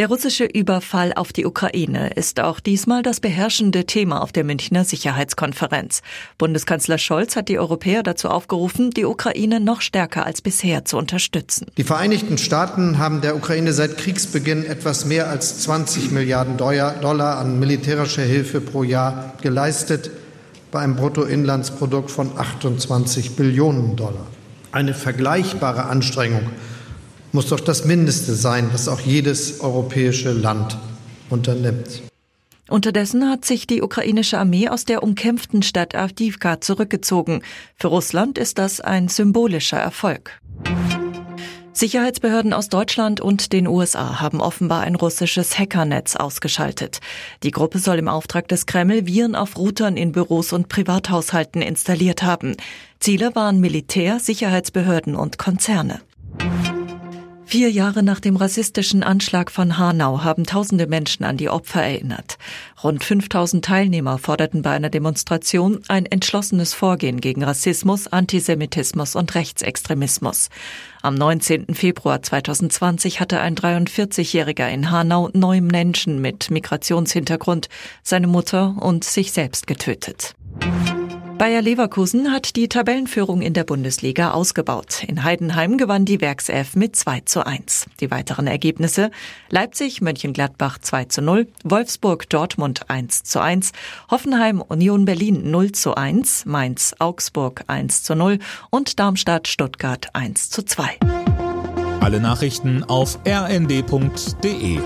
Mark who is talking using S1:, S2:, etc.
S1: Der russische Überfall auf die Ukraine ist auch diesmal das beherrschende Thema auf der Münchner Sicherheitskonferenz. Bundeskanzler Scholz hat die Europäer dazu aufgerufen, die Ukraine noch stärker als bisher zu unterstützen.
S2: Die Vereinigten Staaten haben der Ukraine seit Kriegsbeginn etwas mehr als 20 Milliarden Dollar an militärischer Hilfe pro Jahr geleistet, bei einem Bruttoinlandsprodukt von 28 Billionen Dollar. Eine vergleichbare Anstrengung muss doch das Mindeste sein, was auch jedes europäische Land unternimmt.
S1: Unterdessen hat sich die ukrainische Armee aus der umkämpften Stadt Avdivka zurückgezogen. Für Russland ist das ein symbolischer Erfolg. Sicherheitsbehörden aus Deutschland und den USA haben offenbar ein russisches Hackernetz ausgeschaltet. Die Gruppe soll im Auftrag des Kreml Viren auf Routern in Büros und Privathaushalten installiert haben. Ziele waren Militär, Sicherheitsbehörden und Konzerne. Vier Jahre nach dem rassistischen Anschlag von Hanau haben tausende Menschen an die Opfer erinnert. Rund 5000 Teilnehmer forderten bei einer Demonstration ein entschlossenes Vorgehen gegen Rassismus, Antisemitismus und Rechtsextremismus. Am 19. Februar 2020 hatte ein 43-Jähriger in Hanau neun Menschen mit Migrationshintergrund, seine Mutter und sich selbst getötet. Bayer Leverkusen hat die Tabellenführung in der Bundesliga ausgebaut. In Heidenheim gewann die Werkself mit 2 zu 1. Die weiteren Ergebnisse Leipzig, Mönchengladbach 2 zu 0, Wolfsburg, Dortmund 1 zu 1, Hoffenheim, Union Berlin 0 zu 1, Mainz, Augsburg 1 zu 0 und Darmstadt, Stuttgart 1 zu 2.
S3: Alle Nachrichten auf rnd.de